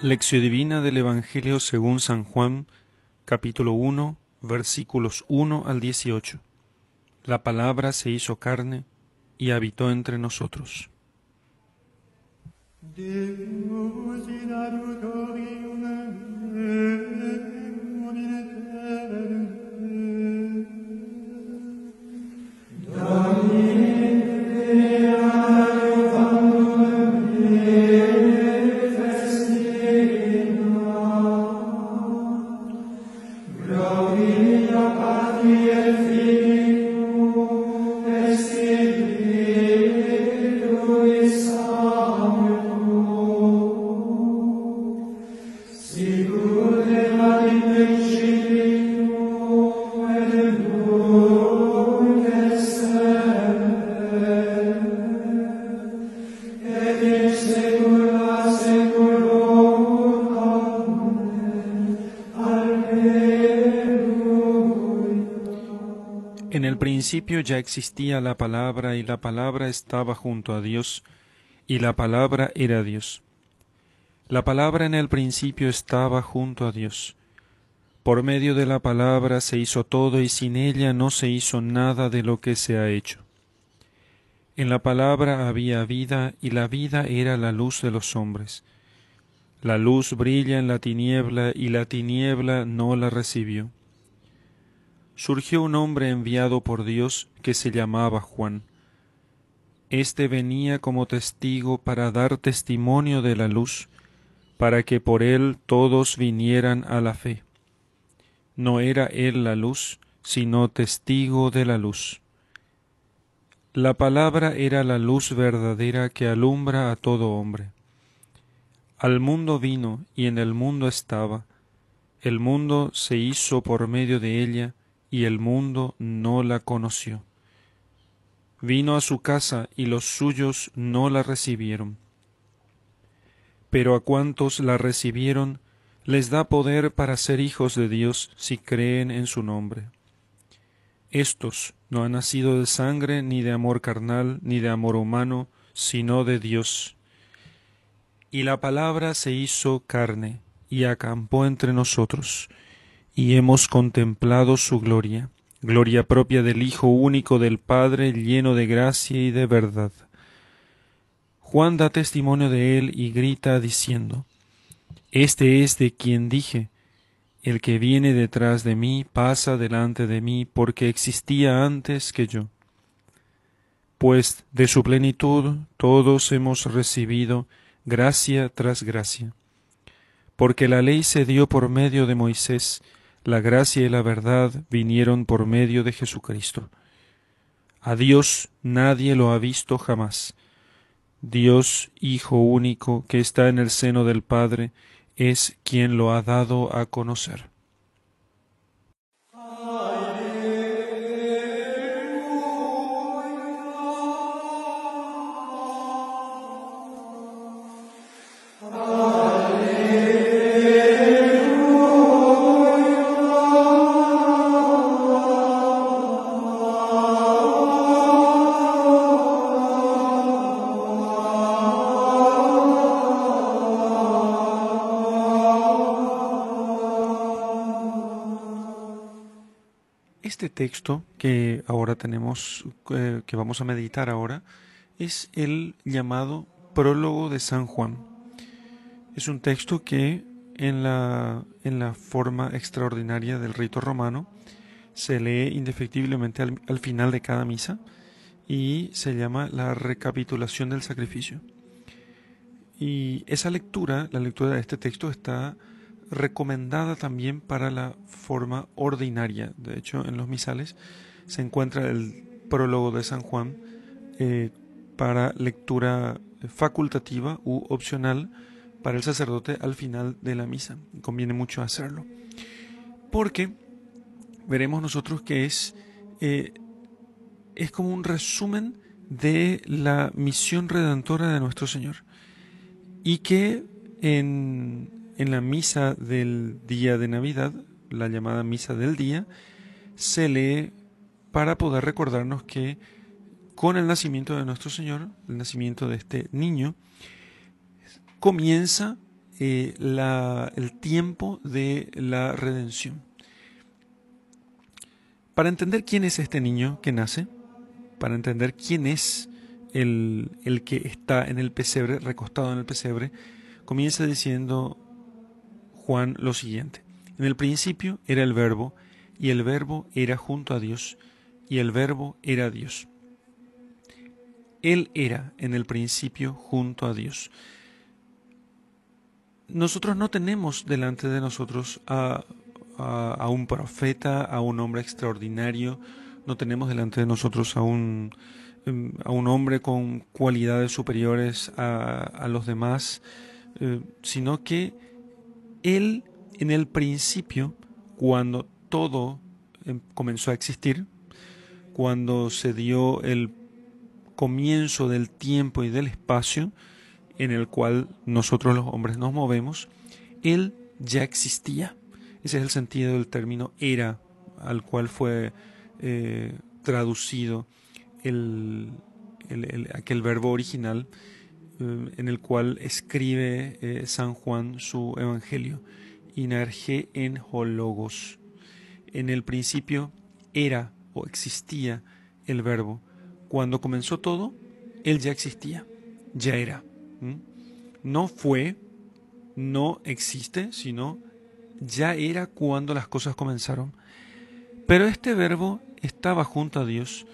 Lección Divina del Evangelio según San Juan, capítulo 1, versículos 1 al 18. La palabra se hizo carne y habitó entre nosotros. Principio ya existía la palabra y la palabra estaba junto a Dios y la palabra era Dios. La palabra en el principio estaba junto a Dios. Por medio de la palabra se hizo todo y sin ella no se hizo nada de lo que se ha hecho. En la palabra había vida y la vida era la luz de los hombres. La luz brilla en la tiniebla y la tiniebla no la recibió surgió un hombre enviado por Dios que se llamaba Juan. Este venía como testigo para dar testimonio de la luz, para que por él todos vinieran a la fe. No era él la luz, sino testigo de la luz. La palabra era la luz verdadera que alumbra a todo hombre. Al mundo vino y en el mundo estaba. El mundo se hizo por medio de ella, y el mundo no la conoció. Vino a su casa y los suyos no la recibieron. Pero a cuantos la recibieron, les da poder para ser hijos de Dios si creen en su nombre. Estos no han nacido de sangre, ni de amor carnal, ni de amor humano, sino de Dios. Y la palabra se hizo carne, y acampó entre nosotros, y hemos contemplado su gloria, gloria propia del Hijo único del Padre, lleno de gracia y de verdad. Juan da testimonio de él y grita diciendo, Este es de quien dije, el que viene detrás de mí pasa delante de mí porque existía antes que yo. Pues de su plenitud todos hemos recibido gracia tras gracia. Porque la ley se dio por medio de Moisés, la gracia y la verdad vinieron por medio de Jesucristo. A Dios nadie lo ha visto jamás. Dios Hijo único que está en el seno del Padre es quien lo ha dado a conocer. Texto que ahora tenemos, eh, que vamos a meditar ahora, es el llamado Prólogo de San Juan. Es un texto que en la, en la forma extraordinaria del rito romano se lee indefectiblemente al, al final de cada misa y se llama la recapitulación del sacrificio. Y esa lectura, la lectura de este texto está recomendada también para la forma ordinaria. De hecho, en los misales se encuentra el prólogo de San Juan eh, para lectura facultativa u opcional para el sacerdote al final de la misa. Conviene mucho hacerlo. Porque veremos nosotros que es, eh, es como un resumen de la misión redentora de nuestro Señor. Y que en, en la misa del día de Navidad, la llamada misa del día, se lee para poder recordarnos que con el nacimiento de nuestro Señor, el nacimiento de este niño, comienza eh, el tiempo de la redención. Para entender quién es este niño que nace, para entender quién es el, el que está en el pesebre, recostado en el pesebre, comienza diciendo Juan lo siguiente. En el principio era el verbo, y el verbo era junto a Dios, y el verbo era Dios. Él era en el principio junto a Dios. Nosotros no tenemos delante de nosotros a, a, un profeta, a un hombre extraordinario, no tenemos delante de nosotros a un, em, a un hombre con cualidades superiores a, a los demás, eh, sino que Él en el principio, cuando todo em, comenzó a existir, cuando se dio el comienzo del tiempo y del espacio en el cual nosotros los hombres nos movemos, Él ya existía. Ese es el sentido del término era, al cual fue eh, traducido el, aquel verbo original eh, en el cual escribe eh, San Juan su evangelio. Inerge en hologos. En el principio era o existía el verbo cuando comenzó todo, Él ya existía, ya era. No fue, no existe, sino ya era cuando las cosas comenzaron. Pero este verbo estaba junto a Dios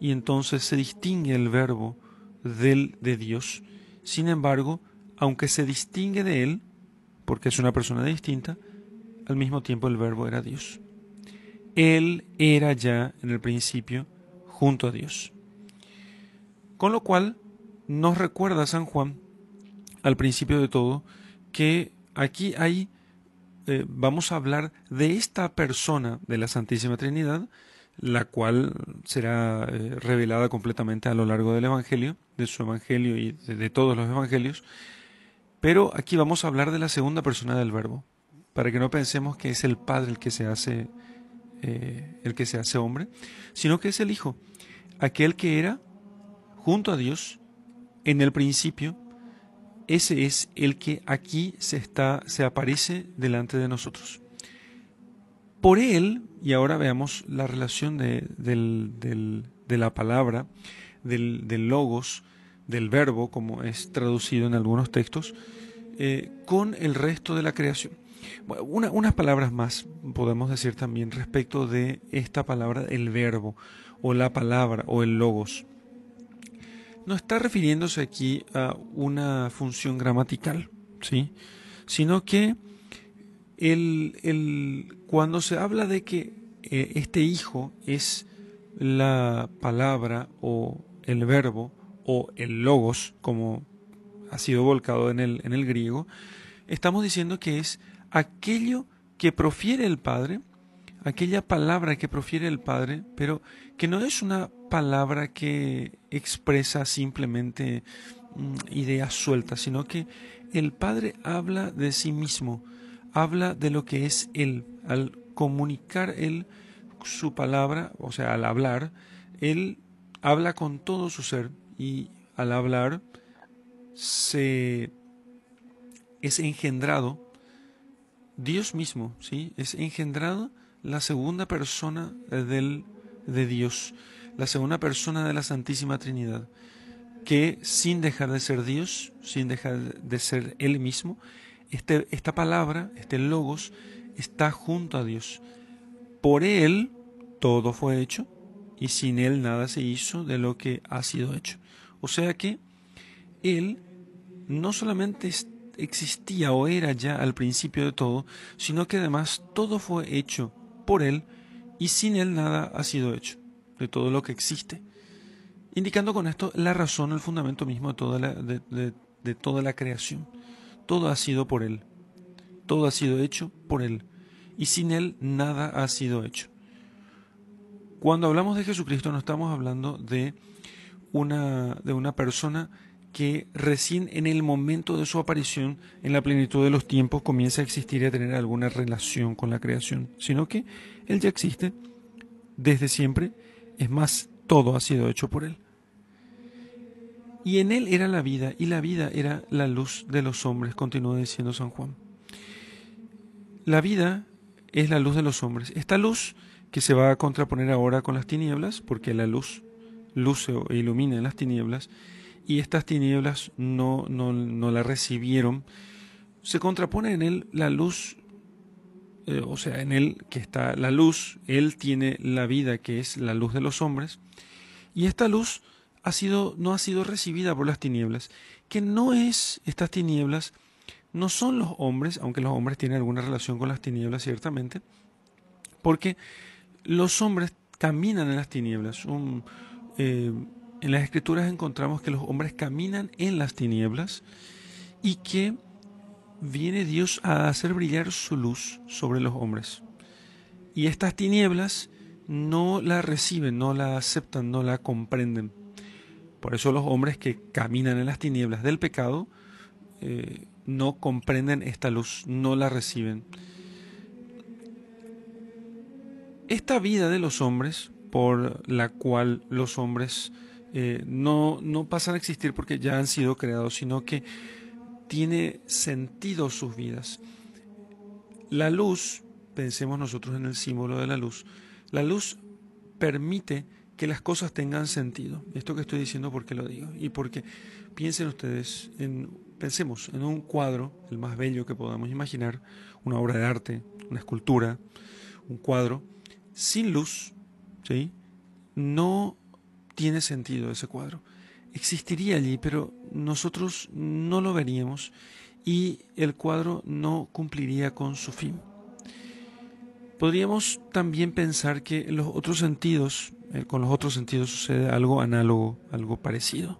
y entonces se distingue el verbo del de Dios. Sin embargo, aunque se distingue de él, porque es una persona distinta, al mismo tiempo el verbo era Dios. Él era ya en el principio junto a Dios. Con lo cual nos recuerda San Juan, al principio de todo, que aquí hay, eh, vamos a hablar de esta persona de la Santísima Trinidad, la cual será eh, revelada completamente a lo largo del Evangelio, de su Evangelio y de, todos los Evangelios. Pero aquí vamos a hablar de la segunda persona del Verbo, para que no pensemos que es el Padre el que se hace, eh, el que se hace hombre, sino que es el Hijo, aquel que era junto a Dios en el principio, ese es el que aquí se está se aparece delante de nosotros. Por él, y ahora veamos la relación de, la palabra, del, logos, del verbo, como es traducido en algunos textos, eh, con el resto de la creación. unas palabras más podemos decir también respecto de esta palabra, el verbo, o la palabra, o el logos no está refiriéndose aquí a una función gramatical, ¿sí? sino que el, cuando se habla de que eh, este hijo es la palabra o el verbo o el logos, como ha sido volcado en el, en el griego, estamos diciendo que es aquello que profiere el Padre, aquella palabra que profiere el Padre, pero que no es una palabra que expresa simplemente mm, ideas sueltas, sino que el Padre habla de sí mismo, habla de lo que es Él. Al comunicar Él su palabra, o sea, al hablar, Él habla con todo su ser y al hablar se es engendrado Dios mismo, ¿sí? Es engendrado la segunda persona del, de Dios la segunda persona de la Santísima Trinidad, que sin dejar de ser Dios, sin dejar de ser Él mismo, este, esta palabra, este logos, está junto a Dios. Por Él todo fue hecho y sin Él nada se hizo de lo que ha sido hecho. O sea que Él no solamente existía o era ya al principio de todo, sino que además todo fue hecho por Él y sin Él nada ha sido hecho de todo lo que existe, indicando con esto la razón, el fundamento mismo de toda la, de, toda la creación. Todo ha sido por Él, todo ha sido hecho por Él, y sin Él nada ha sido hecho. Cuando hablamos de Jesucristo no estamos hablando de una, de una persona que recién en el momento de su aparición, en la plenitud de los tiempos, comienza a existir y a tener alguna relación con la creación, sino que Él ya existe desde siempre es más, todo ha sido hecho por Él. Y en él era la vida, y la vida era la luz de los hombres, continúa diciendo San Juan. La vida es la luz de los hombres. Esta luz que se va a contraponer ahora con las tinieblas, porque la luz luce o ilumina en las tinieblas, y estas tinieblas no, no, no la recibieron, se contrapone en él la luz, eh, o sea, en él que está la luz, él tiene la vida que es la luz de los hombres, y esta luz sido, no ha sido recibida por las tinieblas, que no es estas tinieblas, no son los hombres, aunque los hombres tienen alguna relación con las tinieblas ciertamente, porque los hombres caminan en las tinieblas. Eh, en las escrituras encontramos que los hombres caminan en las tinieblas y que viene Dios a hacer brillar su luz sobre los hombres. Y estas tinieblas no la reciben, no la aceptan, no la comprenden. Por eso los hombres que caminan en las tinieblas del pecado eh, no comprenden esta luz, no la reciben. Esta vida de los hombres, por la cual los hombres eh, no, no pasan a existir porque ya han sido creados, sino que tiene sentido sus vidas. La luz, pensemos nosotros en el símbolo de la luz, la luz permite que las cosas tengan sentido. Esto que estoy diciendo, ¿por qué lo digo? Y porque piensen ustedes, en, pensemos en un cuadro, el más bello que podamos imaginar, una obra de arte, una escultura, un cuadro, sin luz, ¿sí? no tiene sentido ese cuadro. Existiría allí, pero nosotros no lo veríamos y el cuadro no cumpliría con su fin. Podríamos también pensar que los otros sentidos eh, con los otros sentidos sucede algo análogo, algo parecido.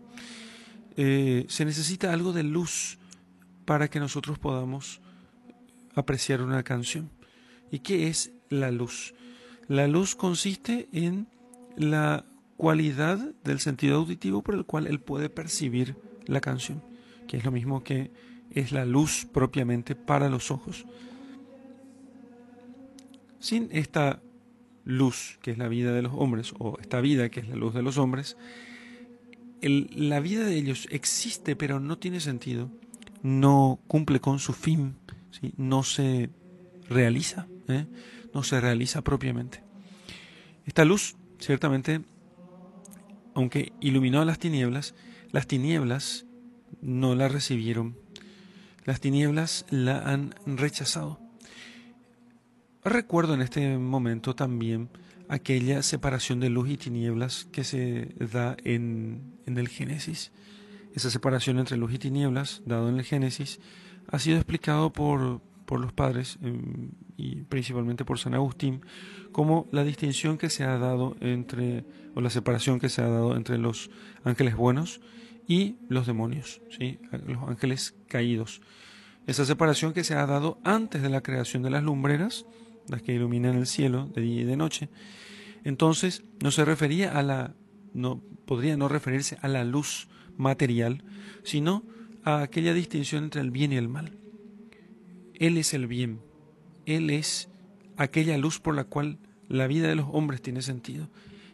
Eh, se necesita algo de luz para que nosotros podamos apreciar una canción. ¿Y qué es la luz? La luz consiste en la cualidad del sentido auditivo por el cual él puede percibir la canción, que es lo mismo que es la luz propiamente para los ojos. Sin esta luz, que es la vida de los hombres, o esta vida, que es la luz de los hombres, la vida de ellos existe, pero no tiene sentido, no cumple con su fin, no se realiza, ¿eh? no se realiza propiamente. Esta luz, ciertamente, aunque iluminó las tinieblas, las tinieblas no la recibieron, las tinieblas la han rechazado. Recuerdo en este momento también aquella separación de luz y tinieblas que se da en, el Génesis. Esa separación entre luz y tinieblas, dado en el Génesis, ha sido explicado por, por los padres em, y principalmente por San Agustín como la distinción que se ha dado entre, o la separación que se ha dado entre los ángeles buenos y los demonios, ¿sí? los ángeles caídos. Esa separación que se ha dado antes de la creación de las lumbreras, las que iluminan el cielo de día y de noche. Entonces, no se refería a la, no, podría no referirse a la luz material, sino a aquella distinción entre el bien y el mal. Él es el bien, Él es aquella luz por la cual la vida de los hombres tiene sentido.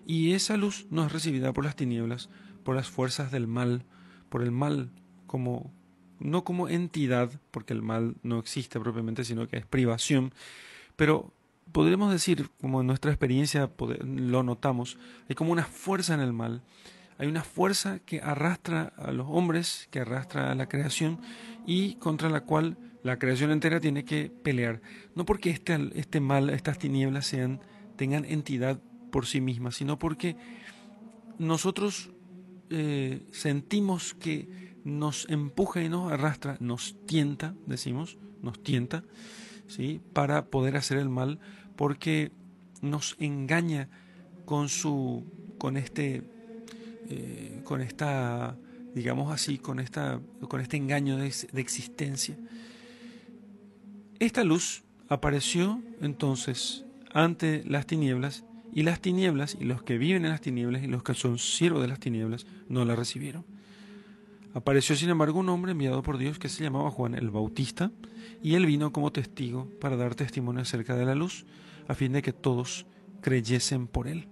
Y esa luz no es recibida por las tinieblas, por las fuerzas del mal, por el mal como no como entidad, porque el mal no existe propiamente, sino que es privación, pero podríamos decir, como en nuestra experiencia lo notamos, hay como una fuerza en el mal. Hay una fuerza que arrastra a los hombres, que arrastra a la creación y contra la cual la creación entera tiene que pelear. No porque este, este mal, estas tinieblas sean, tengan entidad por sí mismas, sino porque nosotros eh, sentimos que nos empuja y nos arrastra, nos tienta, decimos, nos tienta, ¿sí? para poder hacer el mal, porque nos engaña con su, con este, eh, con esta, digamos así, con esta, con este engaño de, de existencia. Esta luz apareció entonces ante las tinieblas y las tinieblas y los que viven en las tinieblas y los que son siervos de las tinieblas no la recibieron. Apareció sin embargo un hombre enviado por Dios que se llamaba Juan el Bautista, y él vino como testigo para dar testimonio acerca de la luz, a fin de que todos creyesen por él.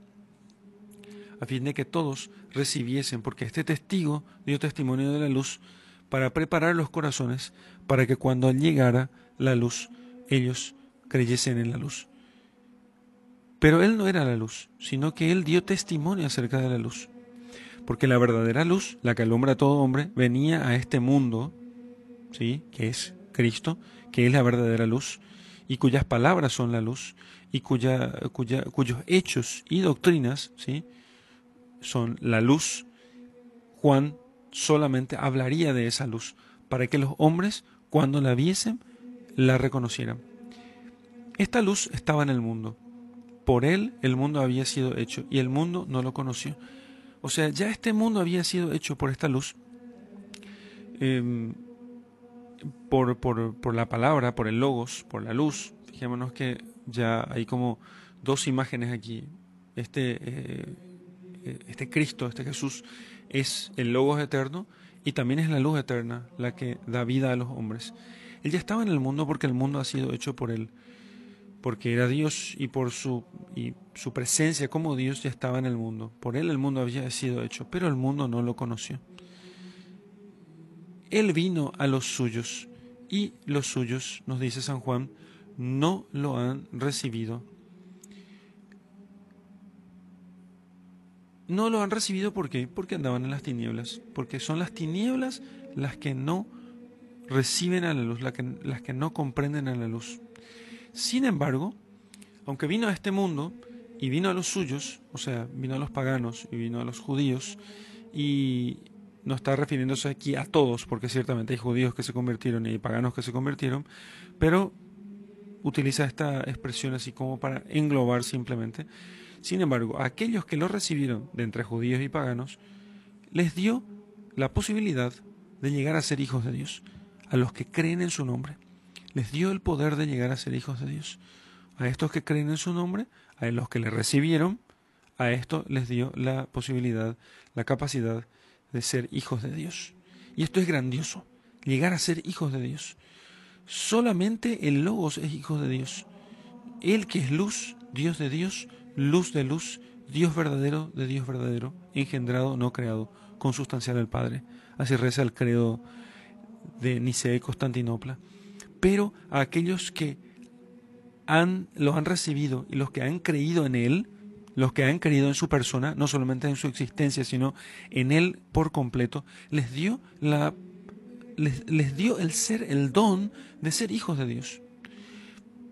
a fin de que todos recibiesen, porque este testigo dio testimonio de la luz para preparar los corazones, para que cuando llegara la luz, ellos creyesen en la luz. Pero él no era la luz, sino que él dio testimonio acerca de la luz. Porque la verdadera luz, la que alumbra a todo hombre, venía a este mundo, ¿sí? que es Cristo, que es la verdadera luz, y cuyas palabras son la luz, y cuya, cuya, cuyos hechos y doctrinas ¿sí? son la luz. Juan solamente hablaría de esa luz, para que los hombres, cuando la viesen, la reconocieran. Esta luz estaba en el mundo. Por él el mundo había sido hecho y el mundo no lo conoció. O sea, ya este mundo había sido hecho por esta luz, em, por, por, la palabra, por el logos, por la luz. Fijémonos que ya hay como dos imágenes aquí. Este, eh, este Cristo, este Jesús, es el logos eterno y también es la luz eterna la que da vida a los hombres. Él ya estaba en el mundo porque el mundo ha sido hecho por él, porque era Dios y por su, y su presencia como Dios ya estaba en el mundo. Por él el mundo había sido hecho, pero el mundo no lo conoció. Él vino a los suyos y los suyos, nos dice San Juan, no lo han recibido. No lo han recibido. Porque andaban en las tinieblas, porque son las tinieblas las que no reciben a la luz, las que, las que no comprenden a la luz. Sin embargo, aunque vino a este mundo y vino a los suyos, o sea, vino a los paganos y vino a los judíos, y no está refiriéndose aquí a todos, porque ciertamente hay judíos que se convirtieron y hay paganos que se convirtieron, pero utiliza esta expresión así como para englobar simplemente. Sin embargo, a aquellos que lo recibieron de entre judíos y paganos, les dio la posibilidad de llegar a ser hijos de Dios a los que creen en su nombre. Les dio el poder de llegar a ser hijos de Dios. A estos que creen en su nombre, a los que le recibieron, a esto les dio la posibilidad, la capacidad de ser hijos de Dios. Y esto es grandioso, llegar a ser hijos de Dios. Solamente el Logos es hijo de Dios. Él que es luz, Dios de Dios, luz de luz, Dios verdadero de Dios verdadero, engendrado, no creado, consustancial al Padre. Así reza el credo de Nicea y Constantinopla, pero a aquellos que han, lo han recibido y los que han creído en Él, los que han creído en su persona, no solamente en su existencia, sino en Él por completo, les dio, la, les, les dio el ser, el don de ser hijos de Dios.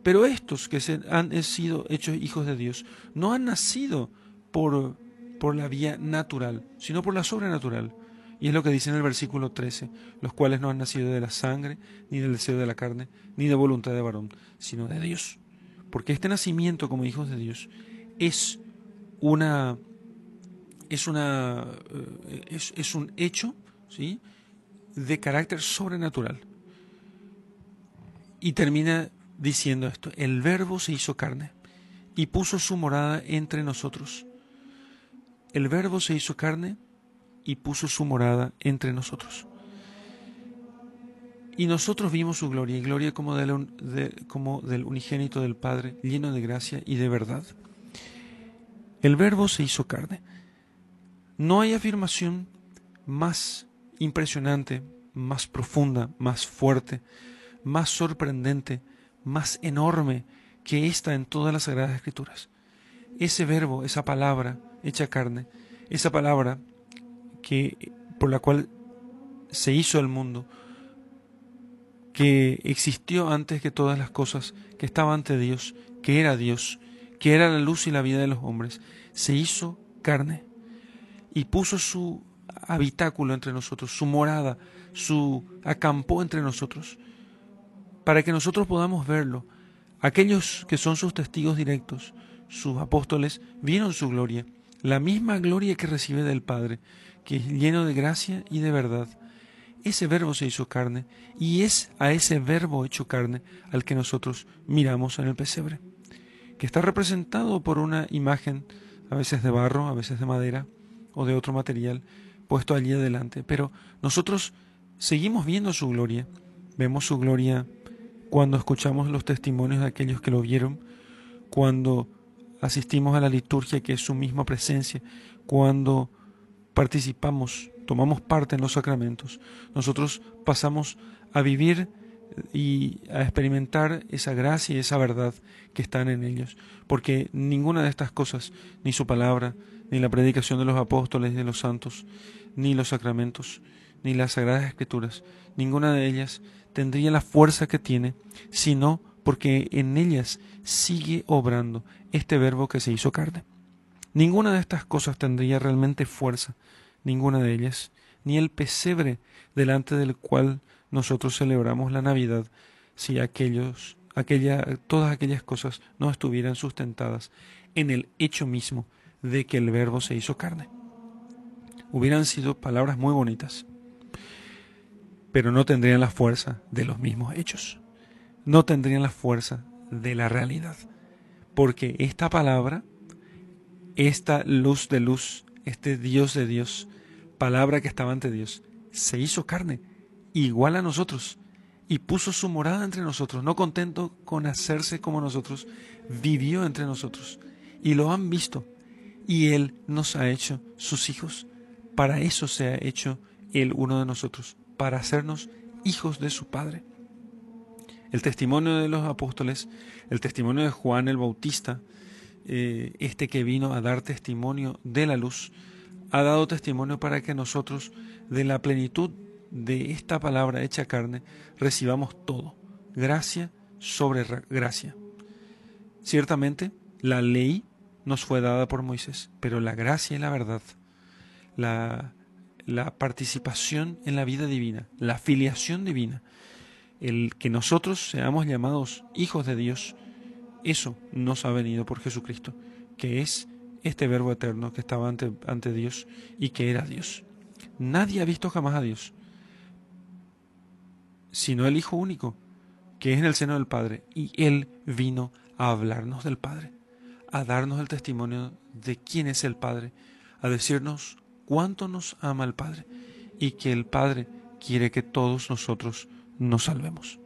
Pero estos que se han sido hechos hijos de Dios no han nacido por, por la vía natural, sino por la sobrenatural. Y es lo que dice en el versículo 13, los cuales no han nacido de la sangre, ni del deseo de la carne, ni de voluntad de varón, sino de Dios. Porque este nacimiento como hijos de Dios es una es una eh, es, es un hecho ¿sí? de carácter sobrenatural. Y termina diciendo esto, el verbo se hizo carne y puso su morada entre nosotros. El verbo se hizo carne y puso su morada entre nosotros. Y nosotros vimos su gloria, y gloria como del, como del unigénito del Padre, lleno de gracia y de verdad. El Verbo se hizo carne. No hay afirmación más impresionante, más profunda, más fuerte, más sorprendente, más enorme que esta en todas las Sagradas Escrituras. Ese verbo, esa palabra hecha carne, esa palabra que, por la cual se hizo el mundo, que existió antes que todas las cosas, que estaba ante Dios, que era Dios, que era la luz y la vida de los hombres, se hizo carne y puso su habitáculo entre nosotros, su morada, su acampó entre nosotros, para que nosotros podamos verlo. Aquellos que son sus testigos directos, sus apóstoles, vieron su gloria, la misma gloria que recibe del Padre, que es lleno de gracia y de verdad. Ese verbo se hizo carne y es a ese verbo hecho carne al que nosotros miramos en el pesebre, que está representado por una imagen, a veces de barro, a veces de madera o de otro material, puesto allí adelante. Pero nosotros seguimos viendo su gloria, vemos su gloria cuando escuchamos los testimonios de aquellos que lo vieron, cuando asistimos a la liturgia que es su misma presencia, cuando participamos, tomamos parte en los sacramentos, nosotros pasamos a vivir y a experimentar esa gracia y esa verdad que están en ellos, porque ninguna de estas cosas, ni su palabra, ni la predicación de los apóstoles y de los santos, ni los sacramentos, ni las sagradas escrituras, ninguna de ellas tendría la fuerza que tiene, sino porque en ellas sigue obrando este verbo que se hizo carne. Ninguna de estas cosas tendría realmente fuerza, ninguna de ellas, ni el pesebre delante del cual nosotros celebramos la Navidad, si aquellos, aquella, todas aquellas cosas no estuvieran sustentadas en el hecho mismo de que el verbo se hizo carne. Hubieran sido palabras muy bonitas, pero no tendrían la fuerza de los mismos hechos, no tendrían la fuerza de la realidad, porque esta palabra, esta luz de luz, este Dios de Dios, palabra que estaba ante Dios, se hizo carne, igual a nosotros, y puso su morada entre nosotros, no contento con hacerse como nosotros, vivió entre nosotros, y lo han visto, y Él nos ha hecho sus hijos. Para eso se ha hecho Él uno de nosotros, para hacernos hijos de su Padre. El testimonio de los apóstoles, el testimonio de Juan el Bautista, eh, este que vino a dar testimonio de la luz, ha dado testimonio para que nosotros, de la plenitud de esta palabra hecha carne, recibamos todo, gracia sobre gracia. Ciertamente, la ley nos fue dada por Moisés, pero la gracia y la verdad, la, la participación en la vida divina, la filiación divina, el que nosotros seamos llamados hijos de Dios, eso nos ha venido por Jesucristo, que es este verbo eterno que estaba ante, ante Dios y que era Dios. Nadie ha visto jamás a Dios, sino el Hijo único, que es en el seno del Padre, y Él vino a hablarnos del Padre, a darnos el testimonio de quién es el Padre, a decirnos cuánto nos ama el Padre y que el Padre quiere que todos nosotros nos salvemos.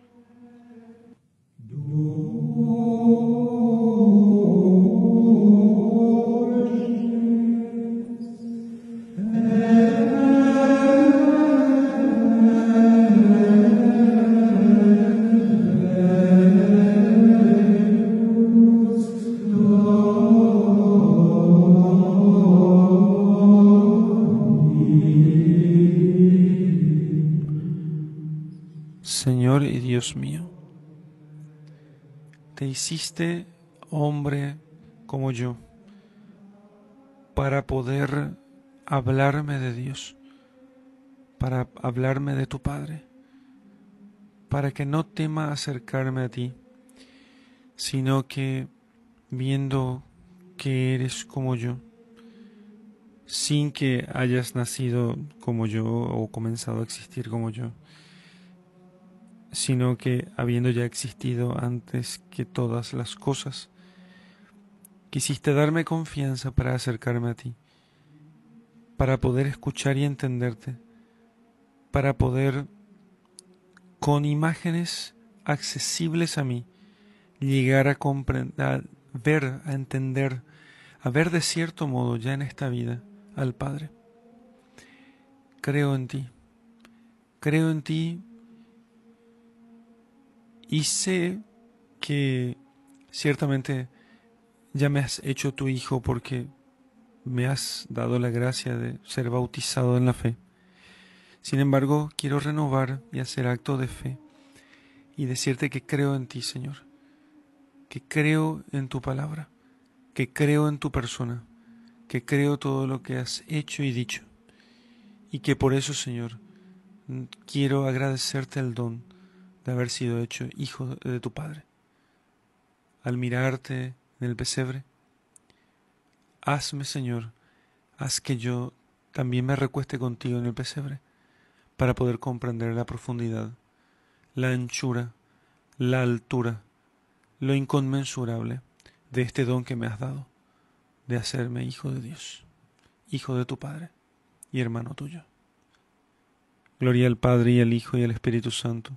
Hiciste hombre como yo para poder hablarme de Dios, para hablarme de tu Padre, para que no tema acercarme a ti, sino que viendo que eres como yo, sin que hayas nacido como yo o comenzado a existir como yo, sino que habiendo ya existido antes que todas las cosas, quisiste darme confianza para acercarme a ti, para poder escuchar y entenderte, para poder, con imágenes accesibles a mí, llegar a comprender, a ver, a entender, a ver de cierto modo ya en esta vida al Padre. Creo en ti, creo en ti y sé que ciertamente ya me has hecho tu hijo porque me has dado la gracia de ser bautizado en la fe. Sin embargo, quiero renovar y hacer acto de fe y decirte que creo en ti, Señor, que creo en tu palabra, que creo en tu persona, que creo todo lo que has hecho y dicho, y que por eso, Señor, quiero agradecerte el don de haber sido hecho hijo de tu Padre. Al mirarte en el pesebre, hazme, Señor, haz que yo también me recueste contigo en el pesebre, para poder comprender la profundidad, la anchura, la altura, lo inconmensurable de este don que me has dado, de hacerme hijo de Dios, hijo de tu Padre y hermano tuyo. Gloria al Padre y al Hijo y al Espíritu Santo,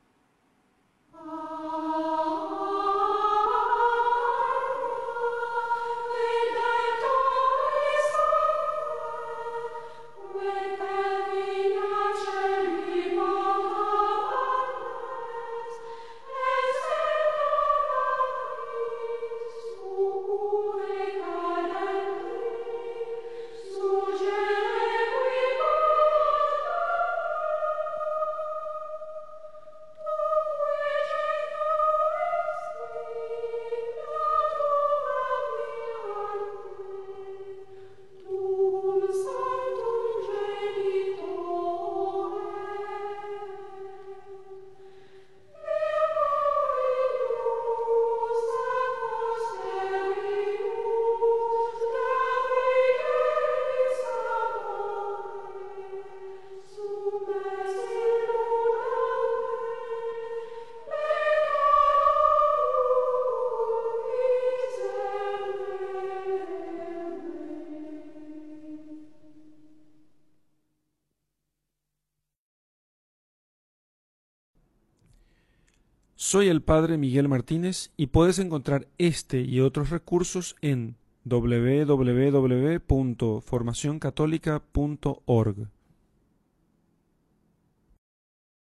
Soy el Padre Miguel Martínez y puedes encontrar este y otros recursos en www.formacioncatólica.org.